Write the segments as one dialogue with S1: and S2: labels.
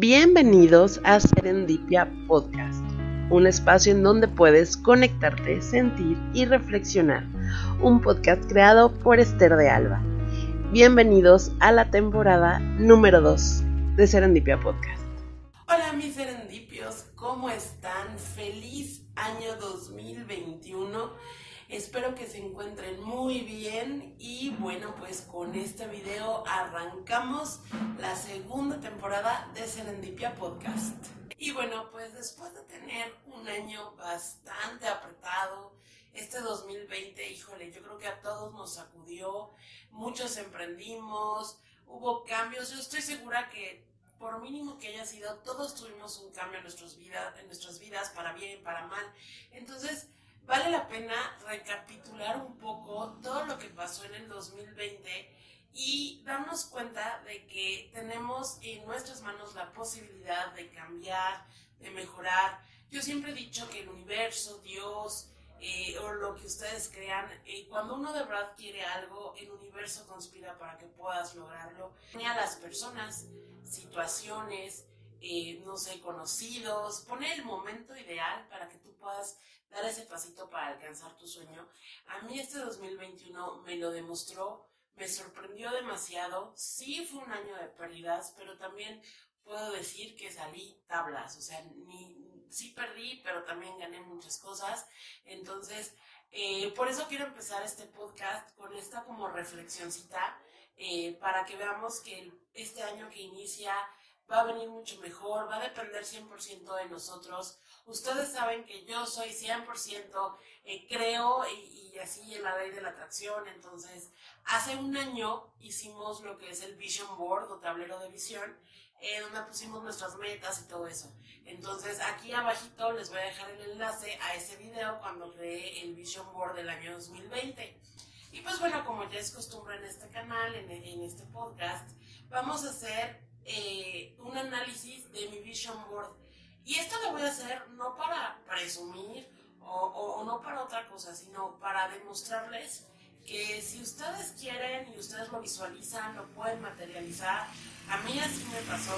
S1: Bienvenidos a Serendipia Podcast, un espacio en donde puedes conectarte, sentir y reflexionar. Un podcast creado por Esther de Alba. Bienvenidos a la temporada número 2 de Serendipia Podcast.
S2: Hola mis serendipios, ¿cómo están? Feliz año 2021. Espero que se encuentren muy bien y bueno, pues con este video arrancamos la segunda temporada de Serendipia Podcast. Y bueno, pues después de tener un año bastante apretado, este 2020, híjole, yo creo que a todos nos sacudió, muchos emprendimos, hubo cambios, yo estoy segura que por mínimo que haya sido, todos tuvimos un cambio en, en nuestras vidas, para bien y para mal. Entonces, vale la pena recapitular un poco todo lo que pasó en el 2020 y darnos cuenta de que tenemos en nuestras manos la posibilidad de cambiar, de mejorar. Yo siempre he dicho que el universo, Dios eh, o lo que ustedes crean, eh, cuando uno de verdad quiere algo, el universo conspira para que puedas lograrlo. A las personas, situaciones, eh, no sé, conocidos, pone el momento ideal para que tú puedas dar ese pasito para alcanzar tu sueño. A mí este 2021 me lo demostró, me sorprendió demasiado. Sí fue un año de pérdidas, pero también puedo decir que salí tablas, o sea, ni, sí perdí, pero también gané muchas cosas. Entonces, eh, por eso quiero empezar este podcast con esta como reflexioncita, eh, para que veamos que este año que inicia va a venir mucho mejor, va a depender 100% de nosotros. Ustedes saben que yo soy 100%, eh, creo y, así en la ley de la atracción. Entonces, hace un año hicimos lo que es el Vision Board o tablero de visión, eh, donde pusimos nuestras metas y todo eso. Entonces, aquí abajito les voy a dejar el enlace a ese video cuando creé el Vision Board del año 2020. Y pues bueno, como ya es costumbre en este canal, en, este podcast, vamos a hacer eh, un análisis de mi vision board. Y esto lo voy a hacer no para presumir o, no para otra cosa, sino para demostrarles que si ustedes quieren y ustedes lo visualizan, lo pueden materializar. A mí así me pasó.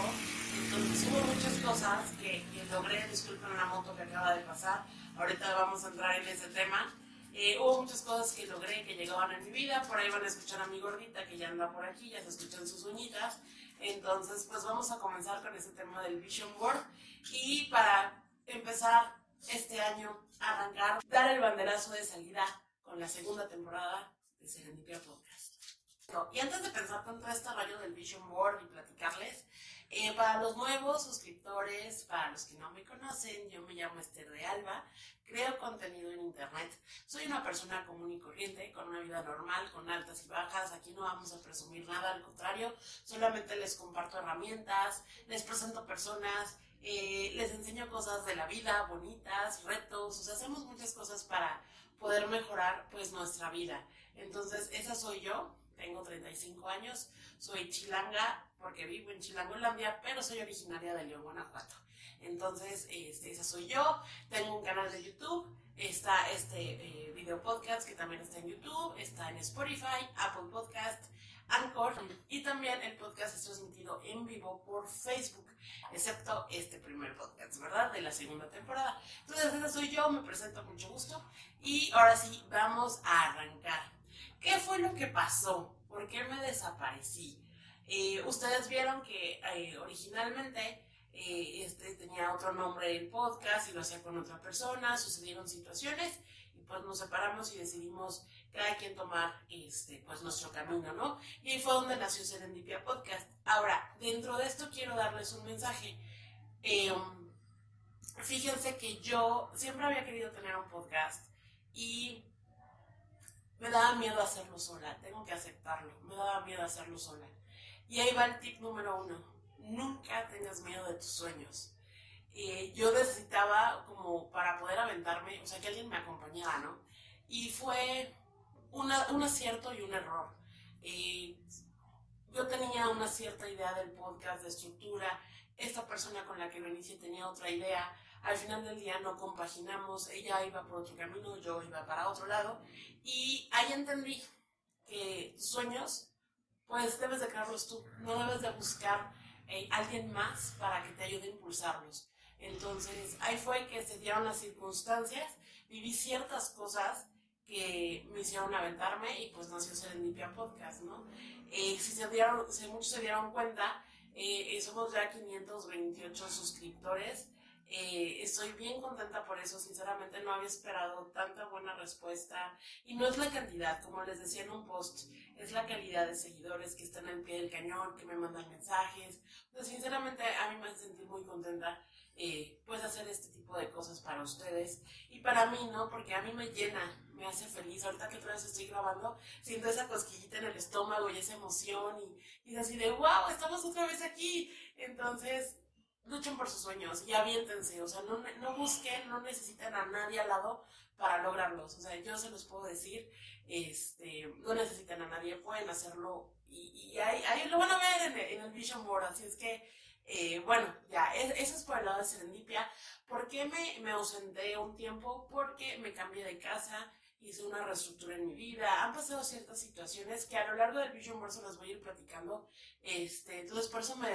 S2: Entonces hubo muchas cosas que, logré, disculpen la moto que acaba de pasar, ahorita vamos a entrar en ese tema. Eh, hubo muchas cosas que logré, que llegaban en mi vida. Por ahí van a escuchar a mi gordita que ya anda por aquí, ya se escuchan sus uñitas. Entonces, pues vamos a comenzar con ese tema del Vision Board. Y para empezar este año, arrancar, dar el banderazo de salida con la segunda temporada de Serendipia Podcast. y antes de pensar tanto este rayo del Vision Board y platicarles, eh, para los nuevos suscriptores, para los que no me conocen, yo me llamo Esther de Alba, creo contenido en Internet. Soy una persona común y corriente, con una vida normal, con altas y bajas. Aquí no vamos a presumir nada, al contrario, solamente les comparto herramientas, les presento personas, eh, les enseño cosas de la vida, bonitas, retos, hacemos muchas cosas para poder mejorar pues nuestra vida. Entonces, esa soy yo, tengo 35 años, soy chilanga porque vivo en Chilangolandia, pero soy originaria de León, Guanajuato. Entonces, este, esa soy yo. Tengo un canal de YouTube. Está este eh, video podcast que también está en YouTube. Está en Spotify, Apple Podcast, Anchor. Y también el podcast es transmitido en vivo por Facebook, excepto este primer podcast, ¿verdad? De la segunda temporada. Entonces, esa soy yo. Me presento mucho gusto. Y ahora sí, vamos a arrancar. ¿Qué fue lo que pasó? ¿Por qué me desaparecí? Eh, ustedes vieron que eh, originalmente eh, este tenía otro nombre el podcast y lo hacía con otra persona, sucedieron situaciones y pues nos separamos y decidimos cada quien tomar este, pues nuestro camino, ¿no? Y ahí fue donde nació Serendipia Podcast. Ahora, dentro de esto quiero darles un mensaje. Fíjense que yo siempre había querido tener un podcast y me daba miedo hacerlo sola, tengo que aceptarlo, me daba miedo hacerlo sola. Y ahí va el tip número uno. Nunca tengas miedo de tus sueños. Eh, yo necesitaba como para poder aventarme, o sea, que alguien me acompañara, ¿no? Y fue una, un acierto y un error. Eh, yo tenía una cierta idea del podcast, de estructura. Esta persona con la que lo inicié tenía otra idea. Al final del día no compaginamos. Ella iba por otro camino, yo iba para otro lado. Y ahí entendí que sueños pues debes de crearlos tú, no debes de buscar eh, alguien más para que te ayude a impulsarlos. Entonces, ahí fue que se dieron las circunstancias, viví ciertas cosas que me hicieron aventarme y pues nació Serendipia Podcast, ¿no? Eh, si, se dieron, si muchos se dieron cuenta, eh, somos ya 528 suscriptores. Eh, estoy bien contenta por eso, sinceramente no había esperado tanta buena respuesta y no es la cantidad, como les decía en un post, es la calidad de seguidores que están al pie del cañón, que me mandan mensajes. Pues, sinceramente a mí me hace sentir muy contenta eh, pues hacer este tipo de cosas para ustedes y para mí, ¿no? Porque a mí me llena, me hace feliz. Ahorita que otra vez estoy grabando, siento esa cosquillita en el estómago y esa emoción y, y así de, wow, estamos otra vez aquí. Entonces, luchen por sus sueños y aviéntense, o sea, no, no busquen, no necesitan a nadie al lado para lograrlos, o sea, yo se los puedo decir, este, no necesitan a nadie, pueden hacerlo y, ahí, ahí, lo van a ver en el, en Vision Board, así es que eh, bueno, ya, eso es por el lado de Serendipia. ¿Por qué me, me ausenté un tiempo? Porque me cambié de casa, hice una reestructura en mi vida, han pasado ciertas situaciones que a lo largo del Vision Board se las voy a ir platicando. Este, entonces por eso me,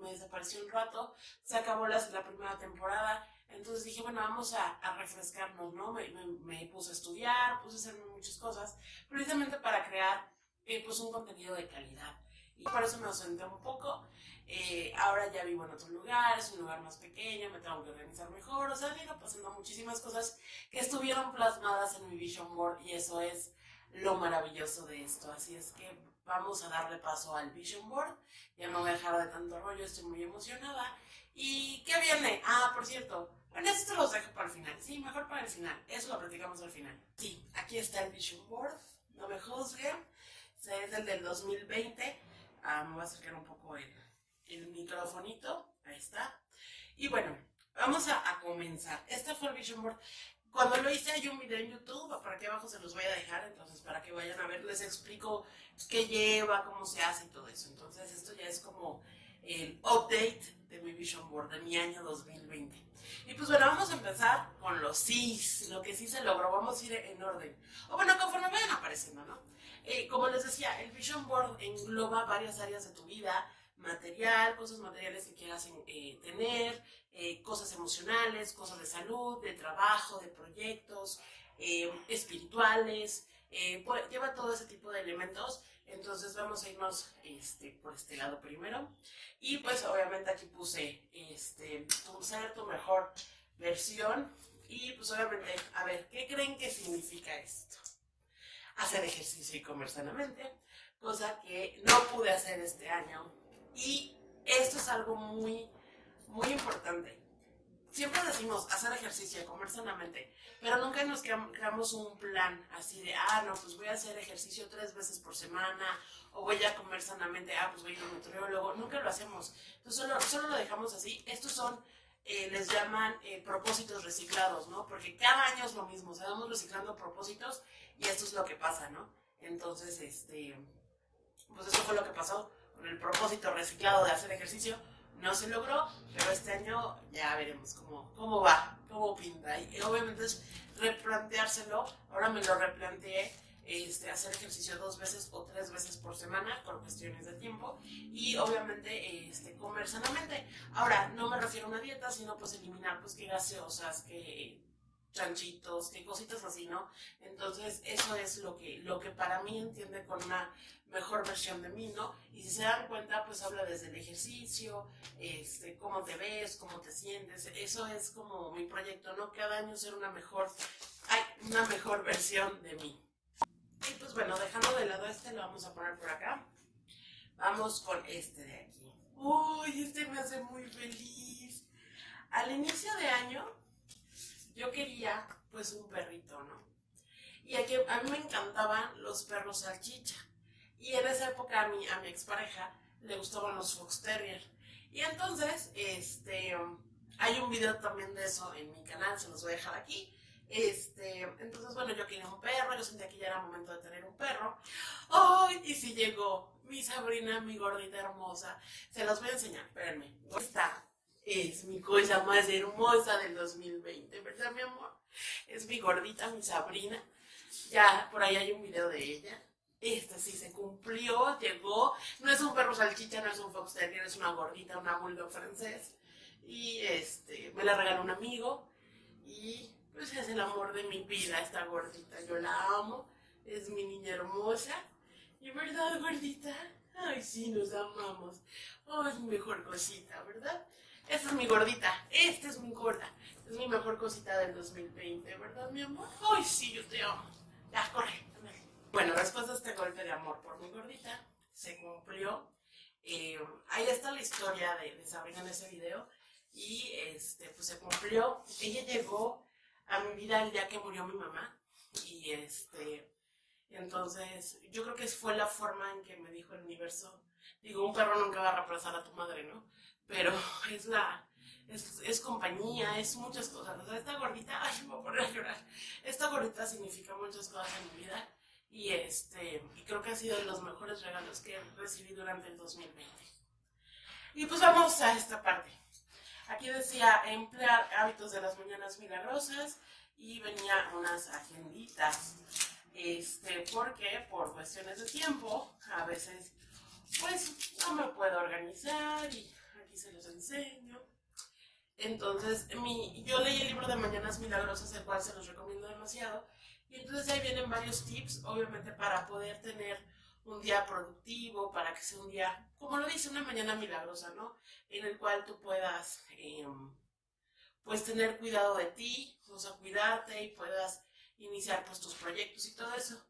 S2: me, desapareció un rato, se acabó la, primera temporada, entonces dije, bueno, vamos a, a refrescarnos, ¿no? Me, me, puse a estudiar, puse a hacer muchas cosas, precisamente para crear eh, pues un contenido de calidad. Y por eso me ausenté un poco. Eh, ahora ya vivo en otro lugar, es un lugar más pequeño, me tengo que organizar mejor, o sea, han ido pasando muchísimas cosas que estuvieron plasmadas en mi vision board y eso es lo maravilloso de esto. Así es que vamos a darle paso al vision board, ya no voy a dejar de tanto rollo, estoy muy emocionada. ¿Y qué viene? Ah, por cierto, bueno, esto los dejo para el final, sí, mejor para el final, eso lo platicamos al final. Sí, aquí está el vision board, no me juzguen, es el del 2020, ah, me voy a acercar un poco el el microfonito, ahí está. Y bueno, vamos a, comenzar. Este fue el Vision Board. Cuando lo hice hay un video en YouTube, por aquí abajo se los voy a dejar, entonces para que vayan a ver, les explico qué lleva, cómo se hace y todo eso. Entonces esto ya es como el update de mi Vision Board de mi año 2020. Y pues bueno, vamos a empezar con los sí, lo que sí se logró, vamos a ir en orden. O bueno, conforme vayan apareciendo, ¿no? Eh, como les decía, el Vision Board engloba varias áreas de tu vida, material, cosas materiales que quieras eh, tener, eh, cosas emocionales, cosas de salud, de trabajo, de proyectos, espirituales, pues, lleva todo ese tipo de elementos. Entonces vamos a irnos este, por este lado primero. Y pues obviamente aquí puse este, tu ser tu mejor versión. Y pues obviamente, a ver, ¿qué creen que significa esto? Hacer ejercicio y comer sanamente, cosa que no pude hacer este año y esto es algo muy, muy importante. Siempre decimos hacer ejercicio, comer sanamente, pero nunca nos creamos un plan así de, ah, no, pues voy a hacer ejercicio tres veces por semana, o voy a comer sanamente, ah, pues voy a ir a un nutriólogo. Nunca lo hacemos. Entonces solo, solo lo dejamos así. Estos son, eh, les llaman eh, propósitos reciclados, ¿no? Porque cada año es lo mismo, o sea, vamos reciclando propósitos y esto es lo que pasa, ¿no? Entonces, este, pues eso fue lo que pasó el propósito reciclado de hacer ejercicio, no se logró, pero este año ya veremos cómo, cómo va, cómo pinta. Y obviamente es replanteárselo, ahora me lo replanteé, este, hacer ejercicio dos veces o tres veces por semana por cuestiones de tiempo y obviamente este, comer sanamente. Ahora, no me refiero a una dieta, sino pues eliminar pues gaseosas, que chanchitos, que cositas así, ¿no? Entonces, eso es lo que, lo que para mí entiende con una mejor versión de mí, ¿no? Y si se dan cuenta, pues habla desde el ejercicio, este, cómo te ves, cómo te sientes, eso es como mi proyecto, ¿no? Cada año ser una mejor, ay, una mejor versión de mí. Y pues bueno, dejando de lado este, lo vamos a poner por acá. Vamos con este de aquí. Uy, este me hace muy feliz. Al inicio de año, yo quería pues un perrito, ¿no? Y aquí, a mí me encantaban los perros salchicha. Y en esa época a mi, a mi expareja le gustaban los Fox Terrier. Y entonces, este, hay un video también de eso en mi canal, se los voy a dejar aquí. Este, entonces, bueno, yo quería un perro, yo sentía que ya era momento de tener un perro. ¡Ay! y si llegó mi Sabrina, mi gordita hermosa. Se los voy a enseñar, espérenme. Esta es mi cosa más hermosa del 2020, ¿verdad, mi amor? Es mi gordita, mi Sabrina. Ya por ahí hay un video de ella. este sí se cumplió, llegó. No es un perro salchicha, no es un fox terrier, es una gordita, una bulldog francés. Y este, me la regaló un amigo. Y pues es el amor de mi vida esta gordita. Yo la amo. Es mi niña hermosa. Y verdad, gordita. Ay, sí, nos amamos. Oh, es mi mejor cosita, ¿verdad? Esta es mi gordita. Esta es mi gorda. Es mi mejor cosita del 2020, ¿verdad, mi amor? Ay, sí, yo te amo. Ya, corre. Bueno, después de este golpe de amor por mi gordita, se cumplió. Eh, ahí está la historia de, de, Sabrina en ese video. Y este, pues se cumplió. Ella llegó a mi vida el día que murió mi mamá. Y este, entonces, yo creo que fue la forma en que me dijo el universo. Digo, un perro nunca va a reemplazar a tu madre, ¿no? Pero es la, es, es, compañía, es muchas cosas. O sea, esta gordita, ay, me voy a poner a llorar. Esta gordita significa muchas cosas en mi vida y este y creo que ha sido de los mejores regalos que recibí durante el 2020. Y pues vamos a esta parte. Aquí decía emplear hábitos de las mañanas milagrosas y venía unas agenditas. Este, porque por cuestiones de tiempo, a veces pues no me puedo organizar y se los enseño. Entonces, mi, yo leí el libro de Mañanas Milagrosas, el cual se los recomiendo demasiado. Y entonces ahí vienen varios tips, obviamente, para poder tener un día productivo, para que sea un día, como lo dice, una mañana milagrosa, ¿no? En el cual tú puedas, em, pues, tener cuidado de ti, o sea, cuidarte y puedas iniciar, pues, tus proyectos y todo eso.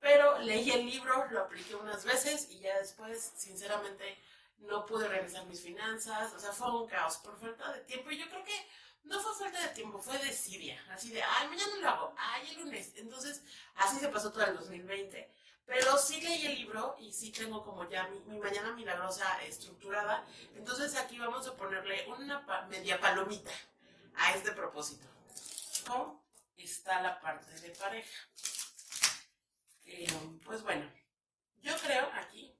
S2: Pero leí el libro, lo apliqué unas veces y ya después, sinceramente, no pude realizar mis finanzas, o sea, fue un caos por falta de tiempo y yo creo que no fue falta de tiempo, fue desidia, así de, ay, mañana lo hago, ay, el lunes, entonces así se pasó todo el 2020, pero sí leí el libro y sí tengo como ya mi, mañana milagrosa estructurada, entonces aquí vamos a ponerle una media palomita a este propósito. ¿Cómo está la parte de pareja? Eh, pues bueno, yo creo aquí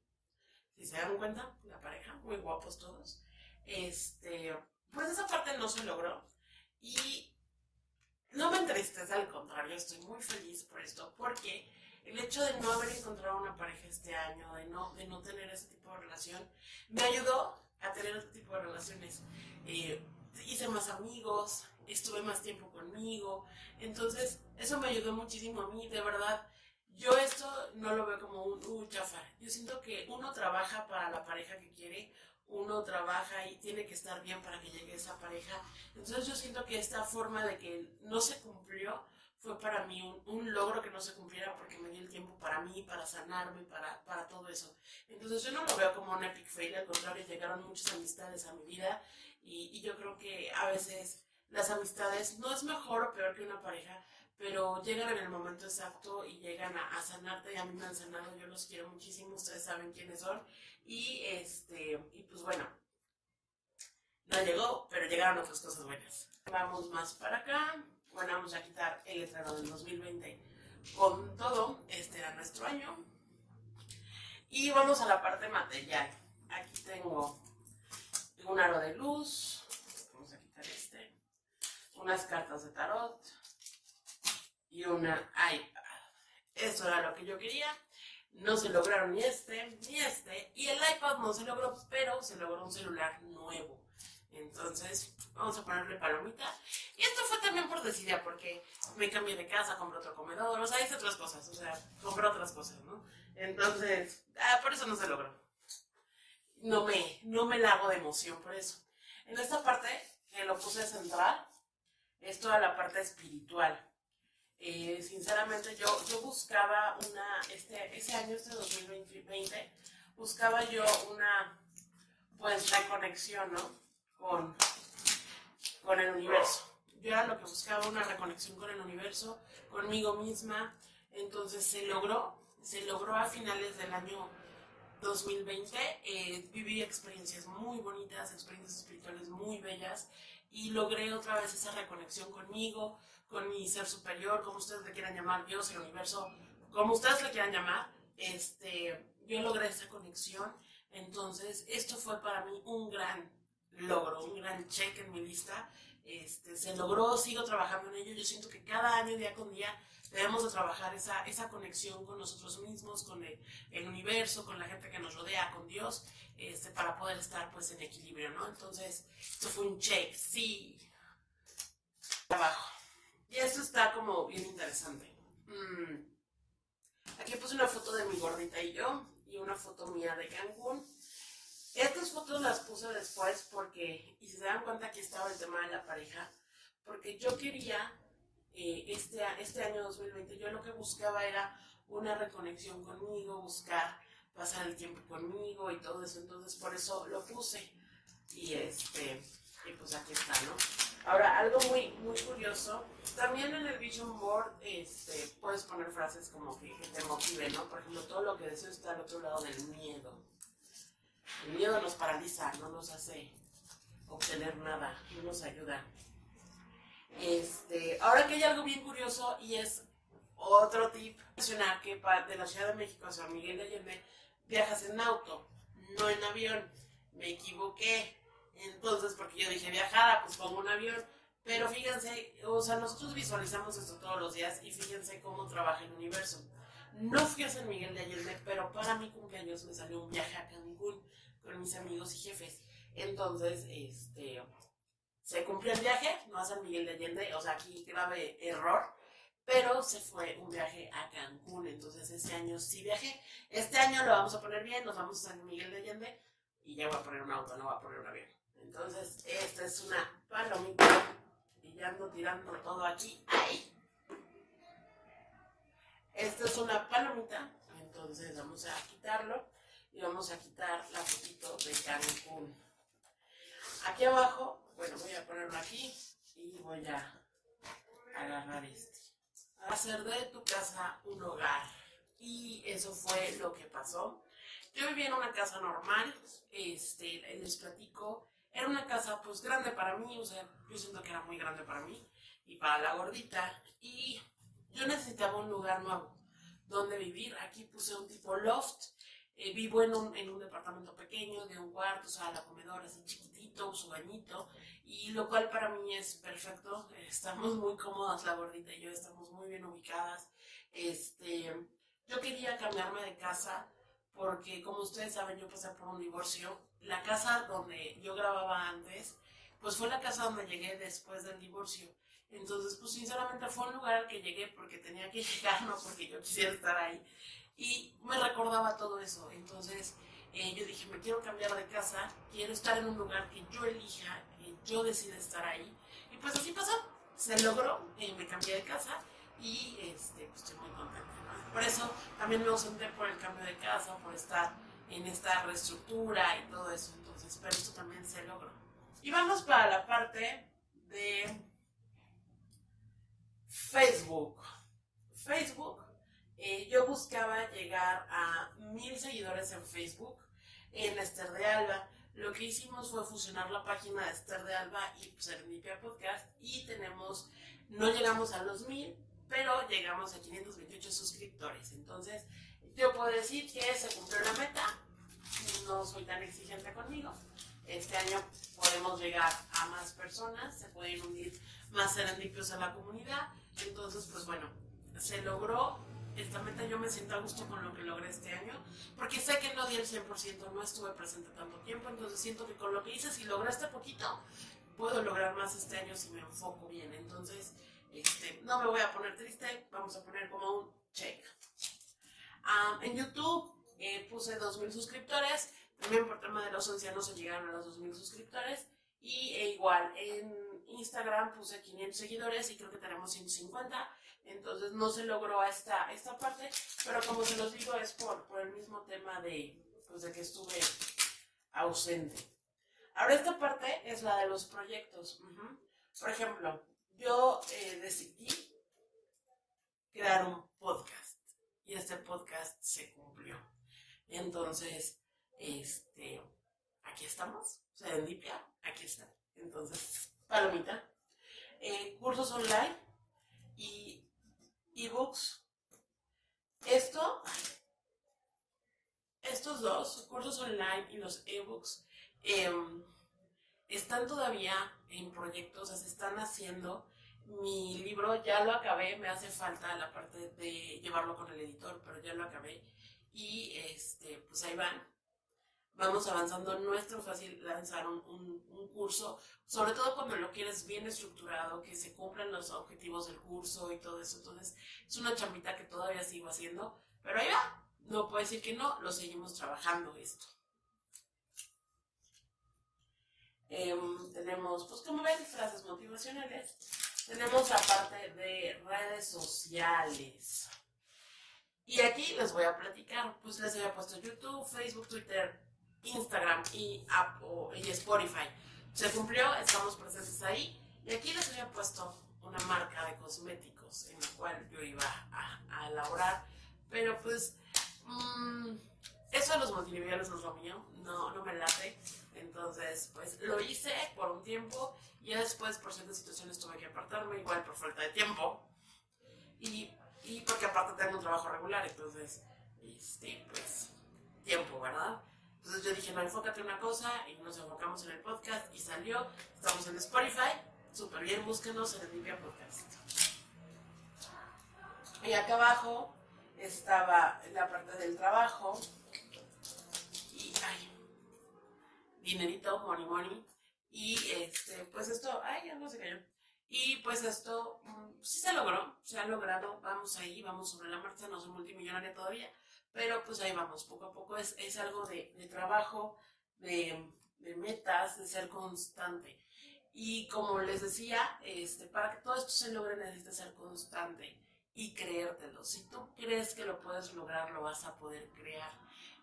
S2: si se dan cuenta, la pareja, muy guapos todos. Este, pues esa parte no se logró. Y no me entristece, al contrario, estoy muy feliz por esto, porque el hecho de no haber encontrado una pareja este año, de no, de no tener ese tipo de relación, me ayudó a tener otro tipo de relaciones. Eh, hice más amigos, estuve más tiempo conmigo, entonces eso me ayudó muchísimo a mí, de verdad yo esto no lo veo como un, uh, chafa. Yo siento que uno trabaja para la pareja que quiere, uno trabaja y tiene que estar bien para que llegue esa pareja. Entonces yo siento que esta forma de que no se cumplió fue para mí un, logro que no se cumpliera porque me dio el tiempo para mí, para sanarme, para, para todo eso. Entonces yo no lo veo como un epic fail, al contrario, llegaron muchas amistades a mi vida y, y yo creo que a veces las amistades no es mejor o peor que una pareja, pero llegan en el momento exacto y llegan a, sanarte y a mí me han sanado, yo los quiero muchísimo, ustedes saben quiénes son y este, y pues bueno, no llegó, pero llegaron otras cosas buenas. Vamos más para acá, bueno, vamos a quitar el letrero del 2020 con todo, este era nuestro año y vamos a la parte material. Aquí tengo un aro de luz, vamos a quitar este, unas cartas de tarot, y una iPad. Eso era lo que yo quería. No se lograron ni este ni este. Y el iPad no se logró, pero se logró un celular nuevo. Entonces, vamos a ponerle palomita. Y esto fue también por decidir, porque me cambié de casa, compré otro comedor, o sea, hice otras cosas, o sea, compré otras cosas, ¿no? Entonces, ah, por eso no se logró. No me, no me la de emoción por eso. En esta parte, que lo puse central, es toda la parte espiritual. Eh, sinceramente yo, yo buscaba una, este, ese año, este 2020, buscaba yo una, pues, reconexión, ¿no? Con, con el universo. Yo era lo que buscaba, una reconexión con el universo, conmigo misma. Entonces se logró, se logró a finales del año 2020. Eh, viví experiencias muy bonitas, experiencias espirituales muy bellas y logré otra vez esa reconexión conmigo, con mi ser superior, como ustedes le quieran llamar, Dios, el universo, como ustedes le quieran llamar, este, yo logré esa conexión. Entonces, esto fue para mí un gran logro, un gran check en mi lista. Este, se logró, sigo trabajando en ello. Yo siento que cada año, día con día, debemos de trabajar esa, esa conexión con nosotros mismos, con el, el, universo, con la gente que nos rodea, con Dios, este, para poder estar pues en equilibrio, ¿no? Entonces, esto fue un check, sí. Trabajo. Y esto está como bien interesante. Mm. Aquí puse una foto de mi gordita y yo, y una foto mía de Cancún. Estas fotos las puse después porque, y se dan cuenta aquí estaba el tema de la pareja, porque yo quería, eh, este, este año 2020, yo lo que buscaba era una reconexión conmigo, buscar pasar el tiempo conmigo y todo eso, entonces por eso lo puse. Y este, y pues aquí está, ¿no? Ahora, algo muy, muy curioso, también en el Vision Board este, puedes poner frases como que, te motiven, ¿no? Por ejemplo, todo lo que deseo está al otro lado del miedo. El miedo nos paraliza, no nos hace obtener nada, no nos ayuda. Este, ahora que hay algo bien curioso y es otro tip, mencionar que de la Ciudad de México a San Miguel de Allende viajas en auto, no en avión. Me equivoqué. Entonces, porque yo dije viajada, pues pongo un avión. Pero fíjense, o sea, nosotros visualizamos esto todos los días y fíjense cómo trabaja el universo. No fui a San Miguel de Allende, pero para mi cumpleaños me salió un viaje a Cancún con mis amigos y jefes. Entonces, este, se cumplió el viaje, no a San Miguel de Allende, o sea, aquí grave error, pero se fue un viaje a Cancún, entonces ese año sí viajé. Este año lo vamos a poner bien, nos vamos a San Miguel de Allende y ya voy a poner un auto, no voy a poner un avión. Entonces, esta es una palomita y ya ando tirando todo aquí. ¡Ay! Esta es una palomita, entonces vamos a quitarlo y vamos a quitar la fotito de Cancún. Aquí abajo, bueno, voy a ponerlo aquí y voy a agarrar este. Hacer de tu casa un hogar. Y eso fue lo que pasó. Yo vivía en una casa normal, este, les platico, era una casa pues grande para mí, o sea, yo siento que era muy grande para mí y para la gordita. Y yo necesitaba un lugar nuevo donde vivir. Aquí puse un tipo loft eh, vivo en un, en un, departamento pequeño, de un cuarto, sala, comedor, así chiquitito, su bañito, y lo cual para mí es perfecto. Estamos muy cómodas, la gordita y yo, estamos muy bien ubicadas. Este, yo quería cambiarme de casa porque, como ustedes saben, yo pasé por un divorcio. La casa donde yo grababa antes, pues fue la casa donde llegué después del divorcio. Entonces, pues sinceramente fue un lugar que llegué porque tenía que llegar, no porque yo quisiera estar ahí. Y me recordaba todo eso. Entonces eh, yo dije, me quiero cambiar de casa, quiero estar en un lugar que yo elija, que yo decida estar ahí. Y pues así pasó, se logró, eh, me cambié de casa y este, pues estoy muy contenta. Por eso también me ausenté por el cambio de casa, por estar en esta reestructura y todo eso. Entonces, pero esto también se logró. Y vamos para la parte de Facebook. Facebook eh, yo buscaba llegar a mil seguidores en Facebook, en Esther de Alba. Lo que hicimos fue fusionar la página de Esther de Alba y Serendipia Podcast y tenemos, no llegamos a los mil, pero llegamos a 528 suscriptores. Entonces, yo puedo decir que se cumplió la meta, no soy tan exigente conmigo. Este año podemos llegar a más personas, se pueden unir más serendipios a la comunidad. Entonces, pues bueno, se logró esta meta yo me siento a gusto con lo que logré este año, porque sé que no di el 100%, no estuve presente tanto tiempo, entonces siento que con lo que hice, si lograste poquito, puedo lograr más este año si me enfoco bien. Entonces, este, no me voy a poner triste, vamos a poner como un check. En YouTube eh, puse 2.000 suscriptores, también por tema de los ancianos se llegaron a los 2.000 suscriptores, y e igual en Instagram puse 500 seguidores y creo que tenemos 150 entonces no se logró esta, esta parte, pero como se los digo es por, por el mismo tema de, pues de que estuve ausente. Ahora esta parte es la de los proyectos. Por ejemplo, yo eh, decidí crear un podcast y este podcast se cumplió. Entonces, este, aquí estamos, Serendipia, aquí está. Entonces, palomita. Eh, cursos online y ebooks. Esto, estos dos, cursos online y los ebooks, em, están todavía en proyectos, o sea, se están haciendo. Mi libro ya lo acabé, me hace falta la parte de llevarlo con el editor, pero ya lo acabé. Y este, pues ahí van. Vamos avanzando, no es tan fácil lanzar un, curso, sobre todo cuando lo quieres bien estructurado, que se cumplan los objetivos del curso y todo eso. Entonces, es una chambita que todavía sigo haciendo, pero ahí va. No puedo decir que no, lo seguimos trabajando esto. Em, tenemos, pues como ven, frases motivacionales. Tenemos la parte de redes sociales. Y aquí les voy a platicar, pues les había puesto YouTube, Facebook, Twitter, Instagram y Spotify. Se cumplió, estamos presentes ahí. Y aquí les había puesto una marca de cosméticos en la cual yo iba a, elaborar. Pero pues, mmm, eso de los multiniveles no es lo mío, no, no me late. Entonces, pues lo hice por un tiempo y después por ciertas situaciones tuve que apartarme, igual por falta de tiempo. Y, y porque aparte tengo un trabajo regular, entonces, este, pues, tiempo, ¿verdad? Entonces yo dije, no, enfócate en una cosa y nos enfocamos en el podcast y salió. Estamos en Spotify, súper bien, búsquenos en el Limpia Podcast. Y acá abajo estaba la parte del trabajo y, ay, dinerito, money, money. Y este, pues esto, ay, ya no se cayó. Y pues esto mm, sí se logró, se ha logrado, vamos ahí, vamos sobre la marcha, no soy multimillonaria todavía, pero pues ahí vamos, poco a poco es, es algo de, de trabajo, de, de, metas, de ser constante. Y como les decía, este, para que todo esto se logre necesitas ser constante y creértelo. Si tú crees que lo puedes lograr, lo vas a poder crear.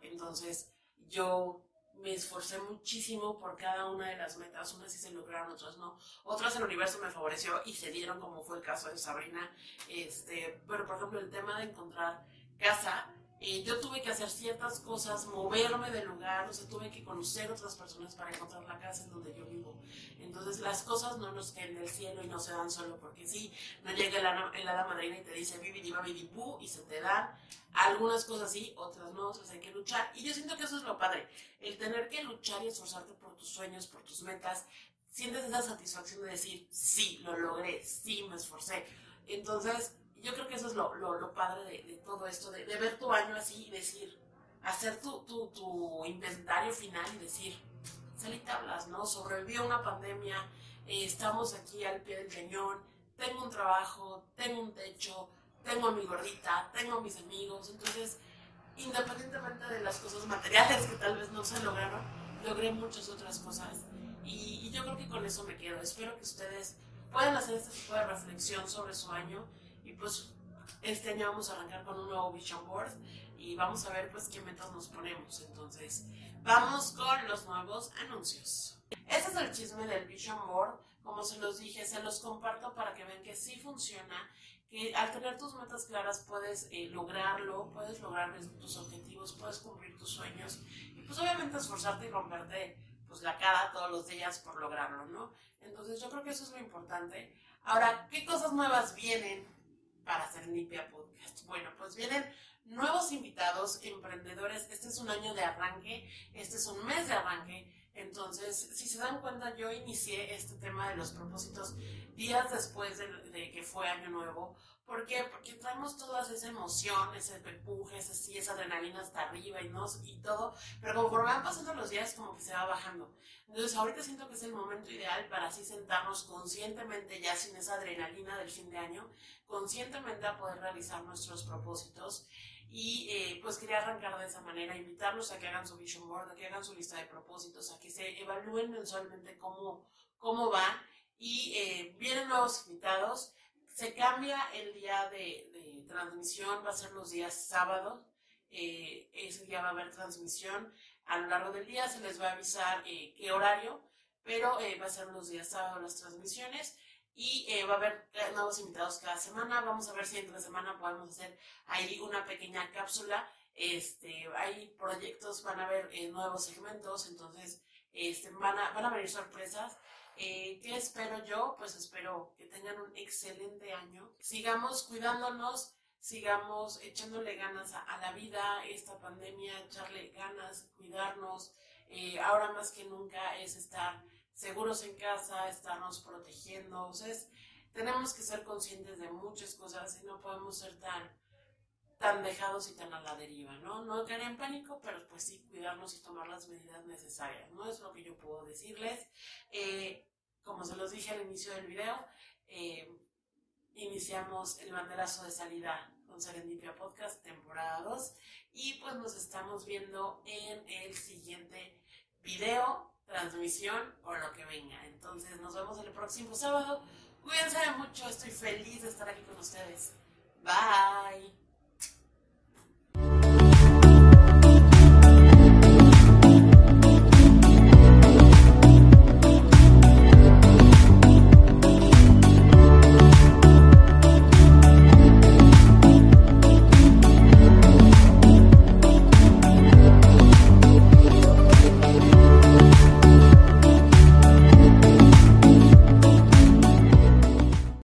S2: Entonces, yo me esforcé muchísimo por cada una de las metas, unas sí se lograron, otras no, otras el universo me favoreció y se dieron como fue el caso de Sabrina, este, pero por ejemplo el tema de encontrar casa, eh, yo tuve que hacer ciertas cosas, moverme del lugar, o sea, tuve que conocer otras personas para encontrar la casa en donde yo vivo. Entonces las cosas no nos caen del cielo y no se dan solo porque sí, no llega el, hada madrina y te dice vivi vivi y se te dan algunas cosas sí, otras no, otras hay que luchar. Y yo siento que eso es lo padre, el tener que luchar y esforzarte por tus sueños, por tus metas, sientes esa satisfacción de decir, sí, lo logré, sí, me esforcé. Entonces, yo creo que eso es lo, lo, padre de, todo esto, de, ver tu año así y decir, hacer tu, tu, tu inventario final y decir, salí tablas, ¿no? Sobrevivió una pandemia, eh, estamos aquí al pie del cañón, tengo un trabajo, tengo un techo, tengo a mi gordita, tengo a mis amigos, entonces, independientemente de las cosas materiales que tal vez no se lograron, logré muchas otras cosas y, y yo creo que con eso me quedo. Espero que ustedes puedan hacer este tipo de reflexión sobre su año y pues este año vamos a arrancar con un nuevo Vision Board y vamos a ver pues qué metas nos ponemos. Entonces, vamos con los nuevos anuncios. Este es el chisme del Vision Board. Como se los dije, se los comparto para que vean que sí funciona, que al tener tus metas claras puedes eh, lograrlo, puedes lograr tus objetivos, puedes cumplir tus sueños y pues obviamente esforzarte y romperte pues la cara todos los días por lograrlo, ¿no? Entonces yo creo que eso es lo importante. Ahora, ¿qué cosas nuevas vienen? Para hacer Limpia Podcast. Bueno, pues vienen nuevos invitados, emprendedores. Este es un año de arranque, este es un mes de arranque. Entonces, si se dan cuenta, yo inicié este tema de los propósitos días después de, que fue Año Nuevo. ¿Por qué? Porque traemos toda esa emoción, ese empuje, ese, esa adrenalina hasta arriba y, no, y todo, pero conforme van pasando los días como que se va bajando. Entonces ahorita siento que es el momento ideal para así sentarnos conscientemente, ya sin esa adrenalina del fin de año, conscientemente a poder realizar nuestros propósitos y eh, pues quería arrancar de esa manera, invitarlos a que hagan su vision board, a que hagan su lista de propósitos, a que se evalúen mensualmente cómo, cómo va y eh, vienen nuevos invitados. Se cambia el día de, transmisión, va a ser los días sábados. Eh, ese día va a haber transmisión. A lo largo del día se les va a avisar eh, qué horario, pero eh, va a ser los días sábados las transmisiones y va a haber nuevos invitados cada semana. Vamos a ver si entre semana podemos hacer ahí una pequeña cápsula. Este, hay proyectos, van a haber nuevos segmentos, entonces este, van, a, van a venir sorpresas. Eh, ¿Qué espero yo? Pues espero que tengan un excelente año. Sigamos cuidándonos, sigamos echándole ganas a, la vida, esta pandemia, echarle ganas, cuidarnos. Eh, ahora más que nunca es estar seguros en casa, estarnos protegiendo. O tenemos que ser conscientes de muchas cosas y no podemos ser tan, tan dejados y tan a la deriva, ¿no? No caer en pánico, pero pues sí cuidarnos y tomar las medidas necesarias, ¿no? Es lo que yo puedo decirles. Eh, como se los dije al inicio del video, eh, iniciamos el banderazo de salida con Serendipia Podcast, temporada 2, y pues nos estamos viendo en el siguiente video, transmisión o lo que venga. Entonces nos vemos el próximo sábado. Cuídense mucho, estoy feliz de estar aquí con ustedes. Bye.